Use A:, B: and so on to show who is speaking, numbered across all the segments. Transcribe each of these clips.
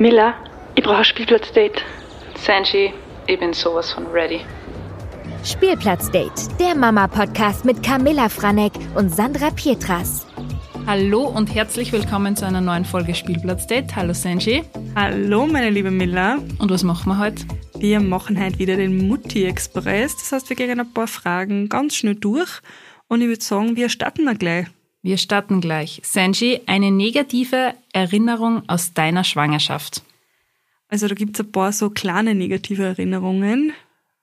A: Miller, ich brauche ein Spielplatzdate.
B: Sanji, ich bin sowas von ready.
C: Spielplatzdate, der Mama-Podcast mit Camilla Franek und Sandra Pietras.
B: Hallo und herzlich willkommen zu einer neuen Folge Spielplatzdate. Hallo Sanji.
D: Hallo meine liebe Miller.
B: Und was machen wir heute?
D: Wir machen heute wieder den Mutti-Express. Das heißt, wir gehen ein paar Fragen ganz schnell durch. Und ich würde sagen, wir starten mal gleich.
B: Wir starten gleich. Sanji, eine negative Erinnerung aus deiner Schwangerschaft.
D: Also da gibt es ein paar so kleine negative Erinnerungen,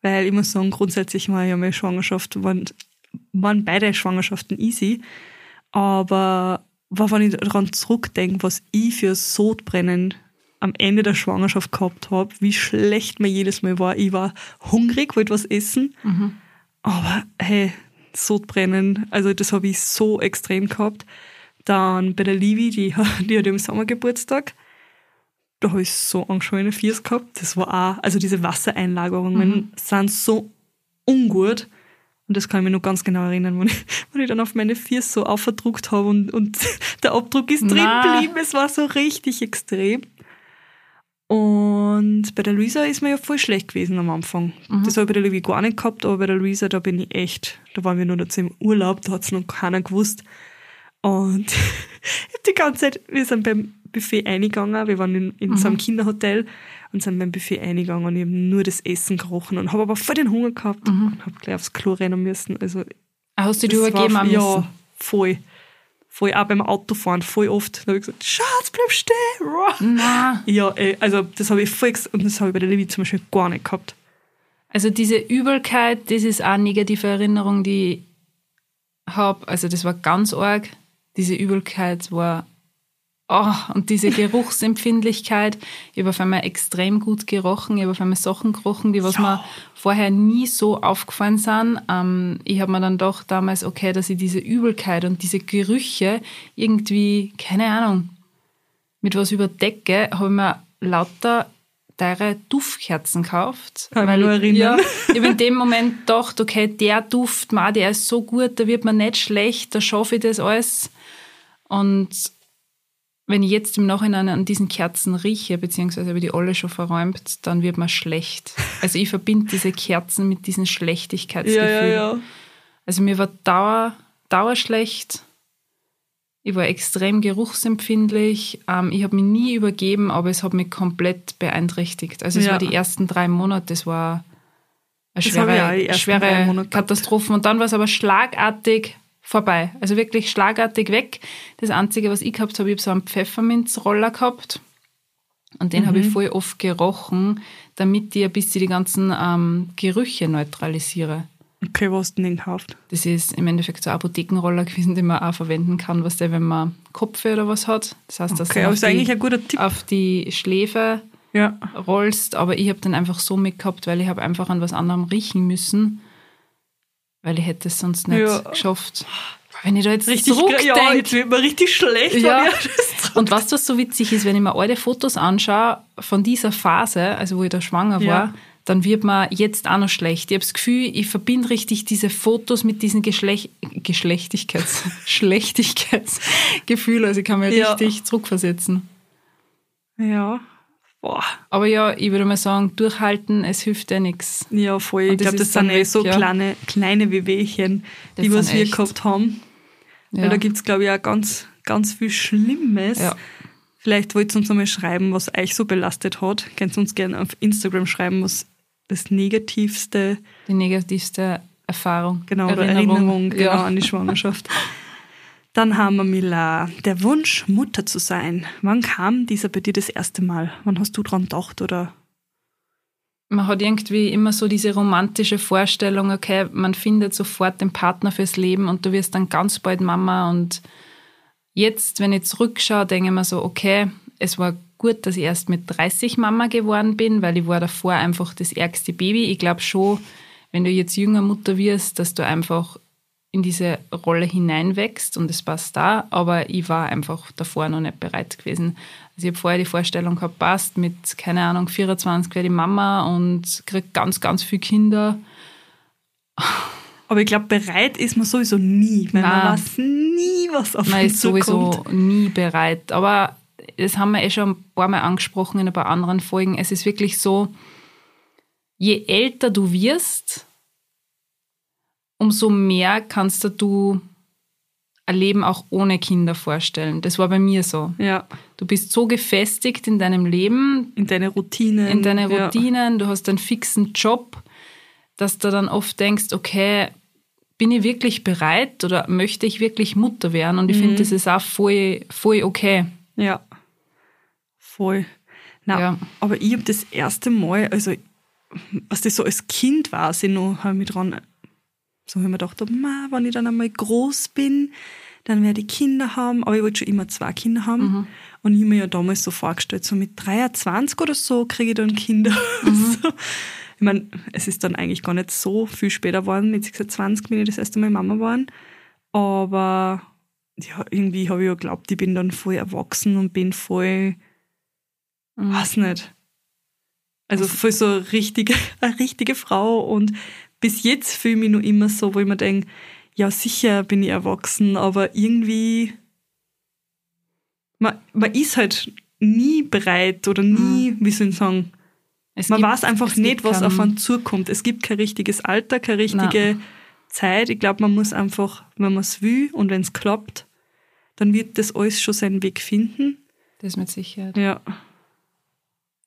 D: weil ich muss sagen, grundsätzlich war ja meine Schwangerschaft, waren, waren beide Schwangerschaften easy. Aber wenn ich daran zurückdenke, was ich für Sodbrennen am Ende der Schwangerschaft gehabt habe, wie schlecht mir jedes Mal war. Ich war hungrig, wollte was essen. Mhm. Aber hey, Sodbrennen, also das habe ich so extrem gehabt. Dann bei der Livi, die, die hat im Sommer Geburtstag. Da habe ich so angeschwollene Fiers gehabt. Das war auch, also diese Wassereinlagerungen mhm. sind so ungut. Und das kann ich mir noch ganz genau erinnern, wenn ich, wenn ich dann auf meine Fiers so aufverdruckt habe und, und der Abdruck ist drin geblieben. Es war so richtig extrem. Und bei der Luisa ist mir ja voll schlecht gewesen am Anfang. Mhm. Das habe ich bei der gar nicht gehabt, aber bei der Luisa, da bin ich echt, da waren wir nur dazu im Urlaub, da hat es noch keiner gewusst. Und ich habe die ganze Zeit, wir sind beim Buffet eingegangen, wir waren in, in mhm. so einem mhm. Kinderhotel und sind beim Buffet eingegangen und ich habe nur das Essen gerochen und habe aber voll den Hunger gehabt mhm. und habe gleich aufs Klo rennen müssen. Also,
B: Hast du dich übergeben
D: müssen? Ja, voll voll auch beim Autofahren, voll oft. Da habe ich gesagt, Schatz, bleib stehen.
B: Nein.
D: Ja, ey, also das habe ich voll und das habe ich bei der Levi zum Beispiel gar nicht gehabt.
B: Also diese Übelkeit, das ist auch eine negative Erinnerung, die ich habe. Also das war ganz arg. Diese Übelkeit war Oh, und diese Geruchsempfindlichkeit, ich habe auf einmal extrem gut gerochen, ich habe auf einmal Sachen gerochen, die was ja. mir vorher nie so aufgefallen sind. Ähm, ich habe mir dann doch damals, okay, dass ich diese Übelkeit und diese Gerüche irgendwie, keine Ahnung, mit was überdecke, habe ich mir lauter teure Duftkerzen gekauft.
D: Kann weil, ich nur erinnern.
B: Ja, ich habe in dem Moment gedacht, okay, der Duft, ma, der ist so gut, da wird mir nicht schlecht, da schaffe ich das alles. Und wenn ich jetzt im Nachhinein an diesen Kerzen rieche, beziehungsweise habe die alle schon verräumt, dann wird mir schlecht. Also ich verbinde diese Kerzen mit diesem Schlechtigkeitsgefühl.
D: Ja, ja, ja.
B: Also mir war dauer, dauerschlecht. Ich war extrem geruchsempfindlich. Ähm, ich habe mich nie übergeben, aber es hat mich komplett beeinträchtigt. Also es war die ersten drei Monate, das war eine schwere, schwere Katastrophe. Und dann war es aber schlagartig vorbei. Also wirklich schlagartig weg. Das Einzige, was ich gehabt habe, ich habe so einen Pfefferminzroller gehabt. Und den mhm. habe ich voll oft gerochen, damit ich ein bisschen die ganzen ähm, Gerüche neutralisiere.
D: Okay, was hast du denn gekauft?
B: Das ist im Endeffekt so ein Apothekenroller gewesen, den man auch verwenden kann, was der, wenn man Kopfweh oder was hat. Das heißt, dass
D: okay, du auf, die,
B: auf die Schläfe
D: ja.
B: rollst, aber ich habe den einfach so mitgehabt, weil ich habe einfach an was anderem riechen müssen weil ich hätte es sonst nicht ja. geschafft. Wenn ich da jetzt
D: richtig, zurückdenke. Ja, jetzt wird mir richtig schlecht.
B: Ja. Und was das so witzig ist, wenn ich mir alte Fotos anschaue von dieser Phase, also wo ich da schwanger ja. war, dann wird mir jetzt auch noch schlecht. Ich habe das Gefühl, ich verbinde richtig diese Fotos mit diesem Geschlecht Geschlechtigkeits Schlechtigkeitsgefühl. Also ich kann mich ja. richtig zurückversetzen.
D: Ja, Boah.
B: Aber ja, ich würde mal sagen, durchhalten, es hilft ja nichts.
D: Ja, voll. ich glaube, das sind eh so ja. kleine, kleine Wehwehchen, die was wir echt. gehabt haben. Ja. Weil da gibt es, glaube ich, auch ganz, ganz viel Schlimmes. Ja. Vielleicht wollt ihr uns nochmal schreiben, was euch so belastet hat. Könnt ihr uns gerne auf Instagram schreiben, was das negativste...
B: Die negativste Erfahrung.
D: Genau, Erinnerung, Erinnerung genau, an die Schwangerschaft. Dann haben wir Mila, der Wunsch, Mutter zu sein. Wann kam dieser bei dir das erste Mal? Wann hast du dran gedacht oder?
B: Man hat irgendwie immer so diese romantische Vorstellung, okay, man findet sofort den Partner fürs Leben und du wirst dann ganz bald Mama. Und jetzt, wenn ich zurückschaue, denke ich mir so, okay, es war gut, dass ich erst mit 30 Mama geworden bin, weil ich war davor einfach das ärgste Baby. Ich glaube schon, wenn du jetzt jünger Mutter wirst, dass du einfach in diese Rolle hineinwächst und es passt da, aber ich war einfach davor noch nicht bereit gewesen. Also ich habe vorher die Vorstellung gehabt, passt mit, keine Ahnung, 24 werde ich Mama und kriege ganz, ganz viele Kinder.
D: Aber ich glaube, bereit ist man sowieso nie, weil man weiß nie, was auf
B: Man ist sowieso kommt. nie bereit. Aber das haben wir eh schon ein paar Mal angesprochen in ein paar anderen Folgen. Es ist wirklich so, je älter du wirst, umso mehr kannst du ein Leben auch ohne Kinder vorstellen. Das war bei mir so.
D: Ja.
B: Du bist so gefestigt in deinem Leben,
D: In deine Routinen.
B: in deine
D: Ja.
B: Routinen, du hast einen fixen Job, dass du dann oft denkst, okay, bin ich wirklich bereit oder möchte ich wirklich Mutter werden? Und ich
D: Mhm.
B: finde, das ist auch voll, voll okay.
D: Ja. Voll. Na,
B: Ja.
D: aber ich habe das erste Mal, also was das so als Kind war, ich noch, ich mich dran, so habe ich mir gedacht, ma, wenn ich dann einmal groß bin, dann werde ich Kinder haben. Aber ich wollte schon immer zwei Kinder haben.
B: Mhm.
D: Und ich habe mir ja damals so vorgestellt, so mit 23 oder so kriege ich dann Kinder.
B: Mhm.
D: so. Ich meine, es ist dann eigentlich gar nicht so viel später geworden. Mit 26 bin ich das erste Mal Mama geworden. Aber ja, irgendwie habe ich ja geglaubt, ich bin dann voll erwachsen und bin voll,
B: Mhm.
D: weiß nicht. Also voll so richtige, eine richtige Frau. Und bis jetzt fühle ich mich noch immer so, wo ich mir denke, ja, sicher bin ich erwachsen, aber irgendwie, man, man ist halt nie bereit oder nie, wie soll ich sagen,
B: Es
D: man
B: gibt-
D: weiß einfach nicht, was auf einen zukommt. Es gibt kein richtiges Alter, keine richtige Zeit. Ich glaube, man muss einfach, wenn man es will und wenn es klappt, dann wird das alles schon seinen Weg finden.
B: Das mit Sicherheit.
D: Ja.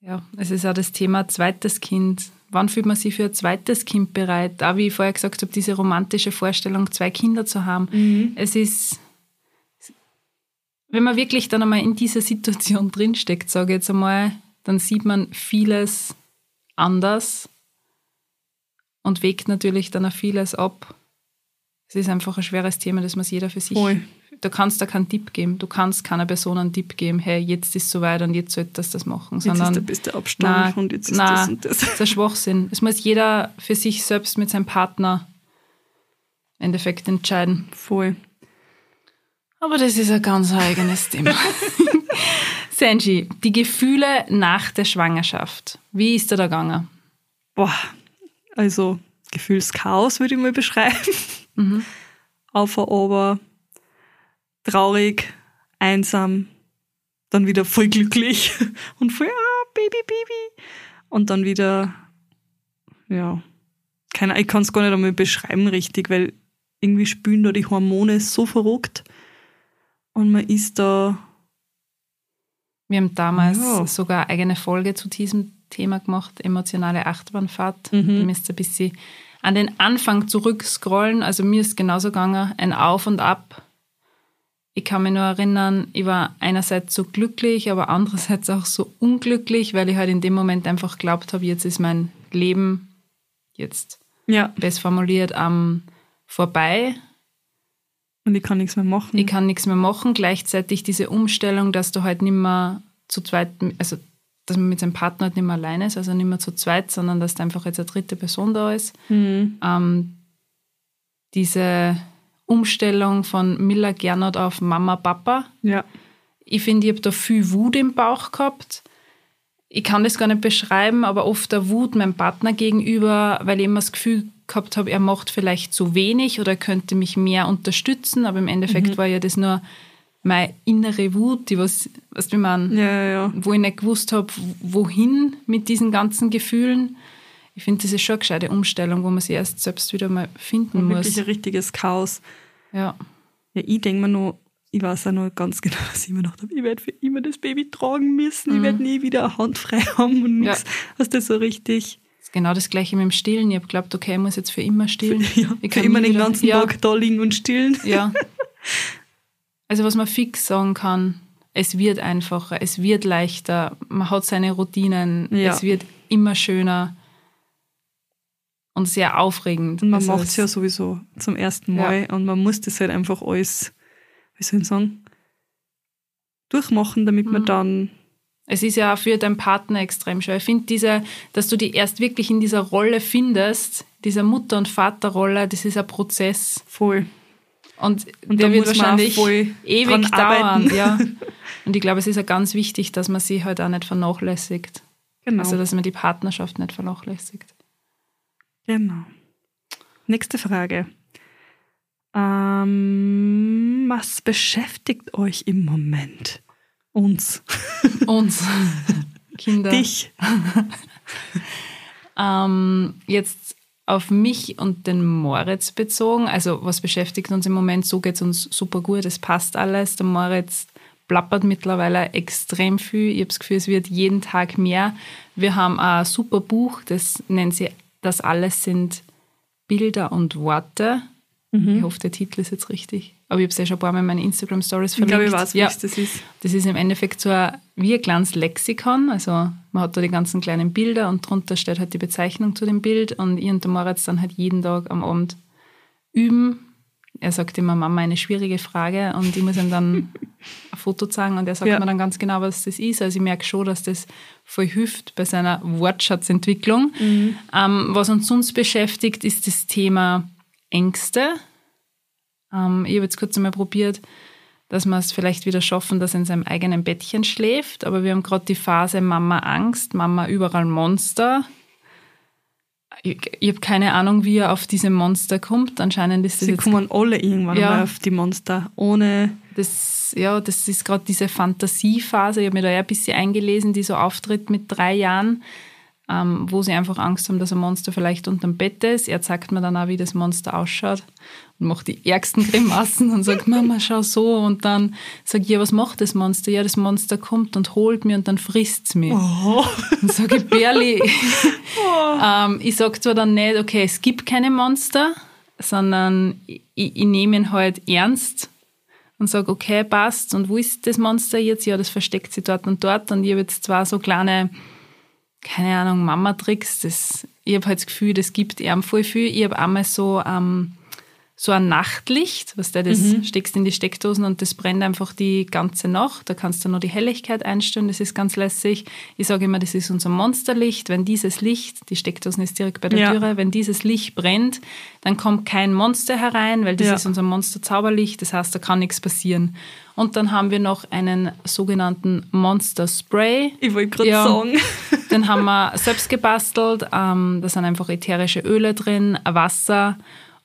B: Ja, es ist auch das Thema zweites Kind. Wann fühlt man sich für ein zweites Kind bereit? Auch wie ich vorher gesagt habe, diese romantische Vorstellung, zwei Kinder zu haben. Es ist, wenn man wirklich dann einmal in dieser Situation drinsteckt, sage ich jetzt einmal, dann sieht man vieles anders und wägt natürlich dann auch vieles ab. Es ist einfach ein schweres Thema, das muss jeder für sich.
D: Voll.
B: Du kannst da keinen Tipp geben. Du kannst keiner Person einen Tipp geben, hey, jetzt ist es soweit und jetzt sollte das das machen.
D: Jetzt
B: sondern
D: ist der beste Abstand
B: Nein,
D: und jetzt ist
B: nein,
D: das und das.
B: das ist ein Schwachsinn. Es muss jeder für sich selbst mit seinem Partner im Endeffekt entscheiden.
D: Voll.
B: Aber das ist ein ganz eigenes Thema. Senji, die Gefühle nach der Schwangerschaft. Wie ist da da gegangen?
D: Boah, also Gefühlschaos würde ich mal beschreiben.
B: Mhm.
D: Auf aber traurig, einsam, dann wieder voll glücklich und voll, ah, Baby, Baby. Und dann wieder, ja, keine ich kann es gar nicht einmal beschreiben richtig, weil irgendwie spülen da die Hormone so verrückt und man ist da,
B: Wir haben damals
D: Ja.
B: sogar eine eigene Folge zu diesem Thema gemacht, emotionale Achterbahnfahrt.
D: Mhm.
B: Da müsst ihr ein bisschen an den Anfang zurückscrollen. Also mir ist genauso gegangen, ein Auf und Ab. Ich kann mich nur erinnern, ich war einerseits so glücklich, aber andererseits auch so unglücklich, weil ich halt in dem Moment einfach geglaubt habe, jetzt ist mein Leben jetzt
D: ja,
B: best formuliert am vorbei.
D: und ich kann nichts mehr machen.
B: Ich kann nichts mehr machen. Gleichzeitig diese Umstellung, dass du halt nicht mehr zu zweit, also dass man mit seinem Partner halt nicht mehr alleine ist, also nicht mehr zu zweit, sondern dass da einfach jetzt eine dritte Person da ist.
D: Mhm.
B: Ähm, diese Umstellung von Miller Gernot auf Mama, Papa.
D: Ja,
B: Ich finde, ich habe da viel Wut im Bauch gehabt. Ich kann das gar nicht beschreiben, aber oft der Wut meinem Partner gegenüber, weil ich immer das Gefühl gehabt habe, er macht vielleicht zu wenig oder er könnte mich mehr unterstützen, aber im Endeffekt war ja das nur meine innere Wut, die was, was wie man,
D: ja, ja,
B: wo ich nicht gewusst habe, wohin mit diesen ganzen Gefühlen. Ich finde, das ist schon eine gescheite Umstellung, wo man sich erst selbst wieder mal finden muss.
D: Wirklich ein richtiges Chaos.
B: Ja.
D: Ja, ich denke mir noch, ich weiß auch noch ganz genau, was ich mir gedacht habe, ich werde für immer das Baby tragen müssen, ich werde nie wieder eine Hand frei haben und
B: Mhm. Ja.
D: nichts. Was das so richtig,
B: Das ist genau das gleiche mit dem Stillen. Ich habe geglaubt, okay, ich muss jetzt für immer stillen.
D: ja,
B: Ich
D: für
B: kann
D: immer
B: nie
D: den
B: wieder-
D: ganzen
B: ja,
D: Tag da liegen und stillen.
B: Ja. Also was man fix sagen kann, es wird einfacher, es wird leichter, man hat seine Routinen,
D: Ja.
B: es wird immer schöner und sehr aufregend.
D: Und man macht es ja sowieso zum ersten Mal und man muss das halt einfach alles, wie soll ich sagen, durchmachen, damit man
B: Mhm.
D: dann,
B: Es ist ja auch für deinen Partner extrem schwer. Ich finde, diese, dass du die erst wirklich in dieser Rolle findest, dieser Mutter- und Vaterrolle, das ist ein Prozess.
D: voll.
B: Und,
D: Und
B: der wird
D: man
B: wahrscheinlich ewig dauern. Ja. Und ich glaube, es ist ja ganz wichtig, dass man sie halt auch nicht vernachlässigt.
D: Genau.
B: Also, dass man die Partnerschaft nicht vernachlässigt.
D: Genau. Nächste Frage. Ähm, was beschäftigt euch im Moment? Uns.
B: Uns. Kinder.
D: Dich.
B: ähm, jetzt auf mich und den Moritz bezogen. Also was beschäftigt uns im Moment? So geht es uns super gut, es passt alles. Der Moritz plappert mittlerweile extrem viel. Ich habe das Gefühl, es wird jeden Tag mehr. Wir haben ein super Buch, das nennt sie Das alles sind Bilder und Worte. Mhm. Ich hoffe, der Titel ist jetzt richtig. Aber ich habe es ja schon ein paar Mal in meinen Instagram-Stories verlinkt.
D: Ich glaube, ich weiß, ja, was das ist.
B: Das ist im Endeffekt so ein, wie ein kleines Lexikon. Also man hat da die ganzen kleinen Bilder und drunter steht halt die Bezeichnung zu dem Bild. Und ich und der Moritz dann halt jeden Tag am Abend üben. Er sagt immer, Mama, eine schwierige Frage. Und ich muss ihm dann ein Foto zeigen und er sagt ja. mir dann ganz genau, was das ist. Also ich merke schon, dass das voll hilft bei seiner Wortschatzentwicklung. Mhm. Ähm, was uns sonst beschäftigt, ist das Thema Ängste. Ähm, ich habe jetzt kurz einmal probiert, dass wir es vielleicht wieder schaffen, dass er in seinem eigenen Bettchen schläft. Aber wir haben gerade die Phase Mama Angst, Mama überall Monster. Ich, ich habe keine Ahnung, wie er auf diese Monster kommt. Anscheinend ist das
D: Sie kommen alle irgendwann ja, mal auf die Monster, ohne...
B: Das, ja, das ist gerade diese Fantasiephase. Ich habe mir da ja ein bisschen eingelesen, die so auftritt mit drei Jahren ähm, wo sie einfach Angst haben, dass ein Monster vielleicht unterm Bett ist. Er zeigt mir dann auch, wie das Monster ausschaut und macht die ärgsten Grimassen und sagt, Mama, schau so. Und dann sage ich, ja, was macht das Monster? Ja, das Monster kommt und holt mich und dann frisst es mich. Oh. Und sage ich, Berli, oh. ähm, ich sage zwar dann nicht, okay, es gibt keine Monster, sondern ich, ich nehme ihn halt ernst und sage, okay, passt. Und wo ist das Monster jetzt? Ja, das versteckt sich dort und dort. Und ich habe jetzt zwar so kleine keine Ahnung, Mama-Tricks. Das, ich habe halt das Gefühl, das gibt ihm voll viel. Ich habe einmal so, ähm, so ein Nachtlicht, was du das mhm. steckst in die Steckdosen und das brennt einfach die ganze Nacht. Da kannst du nur die Helligkeit einstellen, das ist ganz lässig. Ich sage immer, das ist unser Monsterlicht. Wenn dieses Licht, die Steckdosen ist direkt bei der ja. Türe, wenn dieses Licht brennt, dann kommt kein Monster herein, weil das ja. ist unser Monster-Zauberlicht. Das heißt, da kann nichts passieren. Und dann haben wir noch einen sogenannten Monster Spray.
D: Ich wollte gerade ja, sagen.
B: Den haben wir selbst gebastelt. Ähm, da sind einfach ätherische Öle drin, Wasser.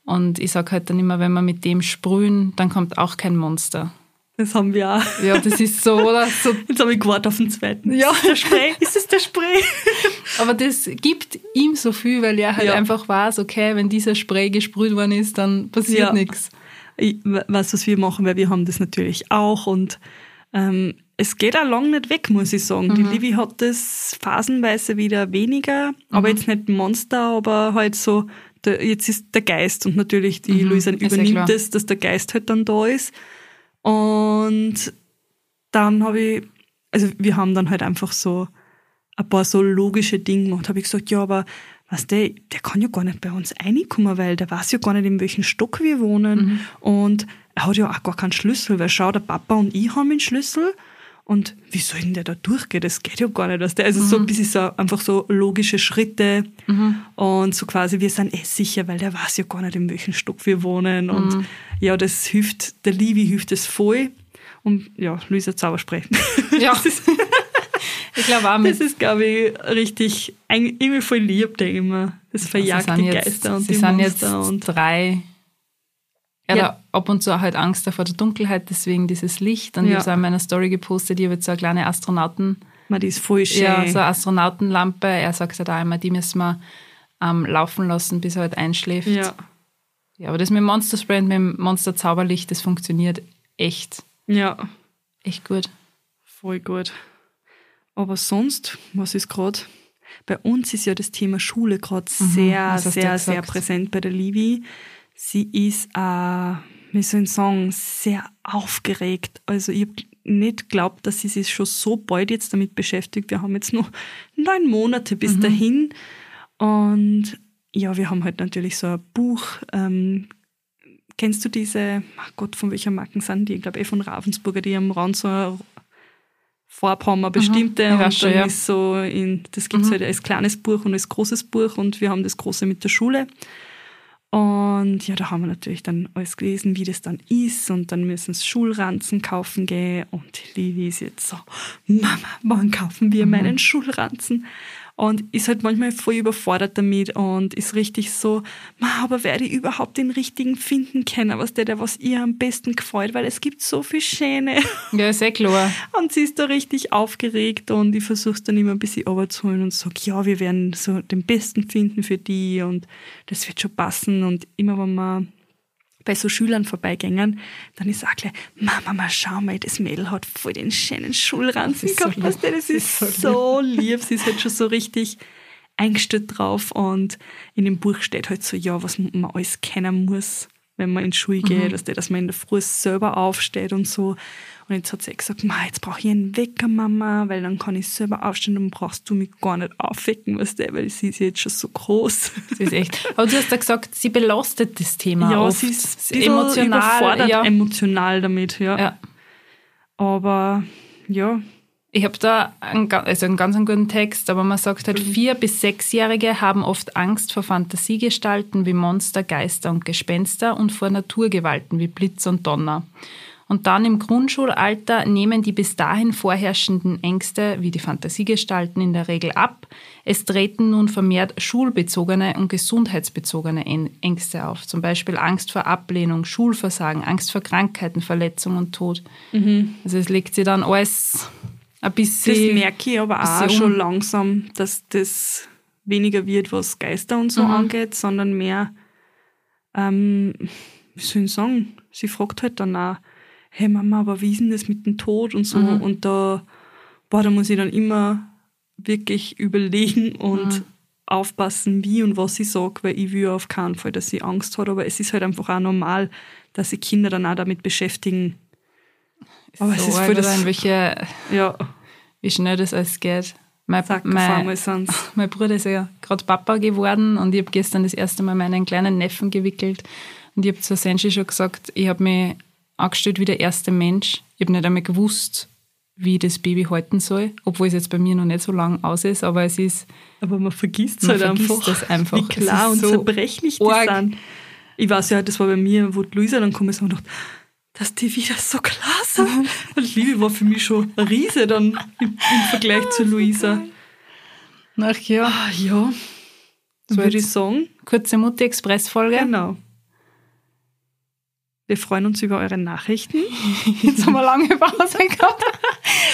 B: Und ich sage halt dann immer, wenn wir mit dem sprühen, dann kommt auch kein Monster.
D: Das haben wir auch.
B: Ja, das ist so, oder? So.
D: Jetzt habe ich gewartet auf den zweiten.
B: Ja.
D: Der Spray? Ist es der Spray?
B: Aber das gibt ihm so viel, weil er halt ja. einfach weiß, okay, wenn dieser Spray gesprüht worden ist, dann passiert ja. nichts
D: ich weiß, was wir machen, weil wir haben das natürlich auch und ähm, es geht auch lang nicht weg, muss ich sagen. Mhm. Die Livi hat das phasenweise wieder weniger, mhm. aber jetzt nicht Monster, aber halt so, der, jetzt ist der Geist und natürlich die mhm. Luisa übernimmt es, dass der Geist halt dann da ist. Und dann habe ich, also wir haben dann halt einfach so ein paar so logische Dinge gemacht. Habe ich gesagt, ja, aber was der, der kann ja gar nicht bei uns reinkommen, weil der weiß ja gar nicht, in welchem Stock wir wohnen. Mhm. Und er hat ja auch gar keinen Schlüssel, weil schau, der Papa und ich haben den Schlüssel. Und wie soll denn der da durchgehen? Das geht ja gar nicht. Dass der, also mhm. so ein bisschen so, einfach so logische Schritte. Mhm. Und so quasi, wir sind eh sicher, weil der weiß ja gar nicht, in welchem Stock wir wohnen. Und mhm. ja, das hilft, der Livi hilft es voll. Und ja, Luisa Zauberspray. Ja. Ich glaube auch mit. Das ist, glaube ich, richtig, irgendwie voll lieb, denke ich immer. Das verjagt die jetzt, Geister und
B: sie
D: die
B: sind Monster jetzt und drei. Ja, ja. ab und zu halt Angst vor der Dunkelheit, deswegen dieses Licht. Und ja. ich habe es auch in meiner Story gepostet, ich habe jetzt so eine kleine Astronauten.
D: Man, die ist voll schön.
B: Ja, so eine Astronautenlampe. Er sagt halt auch immer, die müssen wir ähm, laufen lassen, bis er halt einschläft. Ja. Ja, aber das mit dem Monster Spray und mit dem Monster Zauberlicht, das funktioniert echt.
D: Ja.
B: Echt gut.
D: Voll gut. Aber sonst, was ist gerade? Bei uns ist ja das Thema Schule gerade mhm, sehr, sehr, sehr präsent bei der Livi. Sie ist, äh, wie soll ich sagen, sehr aufgeregt. Also ich habe nicht geglaubt, dass sie sich schon so bald jetzt damit beschäftigt. Wir haben jetzt noch neun Monate bis mhm. dahin. Und ja, wir haben halt natürlich so ein Buch. Ähm, kennst du diese, ach Gott, von welcher Marken sind die? Ich glaube eh von Ravensburger, die am Rand so ein Farbe haben bestimmte mhm. und dann ja. ist so in, das gibt's mhm. halt als kleines Buch und als großes Buch und wir haben das große mit der Schule. Und ja, da haben wir natürlich dann alles gelesen, wie das dann ist und dann müssen sie Schulranzen kaufen gehen und Livi ist jetzt so, Mama, wann kaufen wir mhm. meinen Schulranzen? Und ist halt manchmal voll überfordert damit und ist richtig so, Ma, aber werde ich überhaupt den richtigen finden können, was der, der was ihr am besten gefällt, weil es gibt so viel Schöne.
B: Ja, sehr klar.
D: Und sie ist da richtig aufgeregt und ich versuche es dann immer ein bisschen runterzuholen und sage, ja, wir werden so den Besten finden für die und das wird schon passen und immer wenn man bei so Schülern vorbeigängen, dann ist auch gleich, Mama, mal schau mal, das Mädel hat voll den schönen Schulranzen
B: ist so
D: gehabt. weißt du, das ist, so, lieb. Sie ist halt schon so richtig eingestellt drauf und in dem Buch steht halt so, ja, was man alles kennen muss, wenn man in die Schule geht, dass, der, dass man in der Früh selber aufsteht und so. Und jetzt hat sie gesagt, Ma, jetzt brauche ich einen Wecker, Mama, weil dann kann ich selber aufstehen, dann brauchst du mich gar nicht aufwecken, weißt du, weil sie ist jetzt schon so groß.
B: Das ist echt. Aber du hast ja gesagt, sie belastet das Thema
D: Ja,
B: oft.
D: sie ist, bisschen überfordert
B: Ja.
D: emotional damit, ja.
B: ja.
D: Aber ja,
B: Ich habe da einen, also einen ganz einen guten Text, aber man sagt
D: Mhm.
B: halt, vier- bis sechsjährige haben oft Angst vor Fantasiegestalten wie Monster, Geister und Gespenster und vor Naturgewalten wie Blitz und Donner. Und dann im Grundschulalter nehmen die bis dahin vorherrschenden Ängste wie die Fantasiegestalten in der Regel ab. Es treten nun vermehrt schulbezogene und gesundheitsbezogene Än- Ängste auf. Zum Beispiel Angst vor Ablehnung, Schulversagen, Angst vor Krankheiten, Verletzung und Tod. Also es legt sich dann alles ein
D: Mhm. das
B: bisschen.
D: merke ich aber auch
B: bisschen
D: schon langsam, dass das weniger wird, was Geister und so
B: Mhm.
D: angeht, sondern mehr, ähm, wie soll ich sagen, sie fragt halt dann auch, hey Mama, aber wie ist denn das mit dem Tod und so?
B: Mhm.
D: Und da, boah, da muss ich dann immer wirklich überlegen und
B: Mhm.
D: aufpassen, wie und was ich sage, weil ich will auf keinen Fall, dass sie Angst hat, aber es ist halt einfach auch normal, dass sich Kinder dann auch damit beschäftigen. Aber es
B: so
D: ist voll
B: arg, oder
D: das,
B: in welche,
D: ja,
B: wie schnell das alles geht. Mein, mein, mein Bruder ist ja gerade Papa geworden und ich habe gestern das erste Mal meinen kleinen Neffen gewickelt und ich habe zur Senshi schon gesagt, ich habe mich angestellt wie der erste Mensch. Ich habe nicht einmal gewusst, wie ich das Baby halten soll, obwohl es jetzt bei mir noch nicht so lang aus ist, aber es ist
D: Aber man vergisst
B: Man
D: halt
B: vergisst
D: einfach,
B: das einfach.
D: wie klar
B: Es
D: und
B: so
D: zerbrechlich die sind. Ich weiß ja, das war bei mir, wo Luisa dann gekommen ist und dachte, dass die wieder so klar sind. Und Liebe war für mich schon ein Riese dann im, im Vergleich zu Luisa.
B: Ach ja,
D: Ah, ja,
B: So
D: würde ich sagen.
B: kurze Mutti-Express-Folge.
D: Genau. Wir freuen uns über eure Nachrichten.
B: Jetzt haben wir lange Pause gehabt.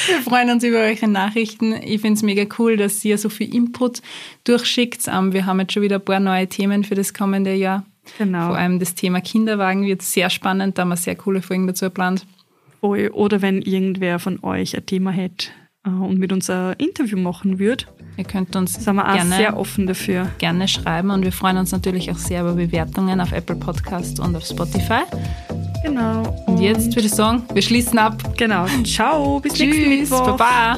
B: Wir freuen uns über eure Nachrichten. Ich finde es mega cool, dass ihr so viel Input durchschickt. Ähm, Wir haben jetzt schon wieder ein paar neue Themen für das kommende Jahr.
D: Genau.
B: Vor allem das Thema Kinderwagen wird sehr spannend. Da haben wir sehr coole Folgen dazu geplant.
D: Voll. Oder wenn irgendwer von euch ein Thema hätte äh, und mit uns ein Interview machen würde,
B: Ihr könnt uns
D: sind wir auch
B: gerne,
D: sehr offen dafür.
B: gerne schreiben und wir freuen uns natürlich auch sehr über Bewertungen auf Apple Podcast und auf Spotify.
D: Genau.
B: Und jetzt würde ich sagen, wir schließen ab.
D: Genau. Ciao. Bis nächsten
B: Tschüss,
D: Mittwoch.
B: Baba.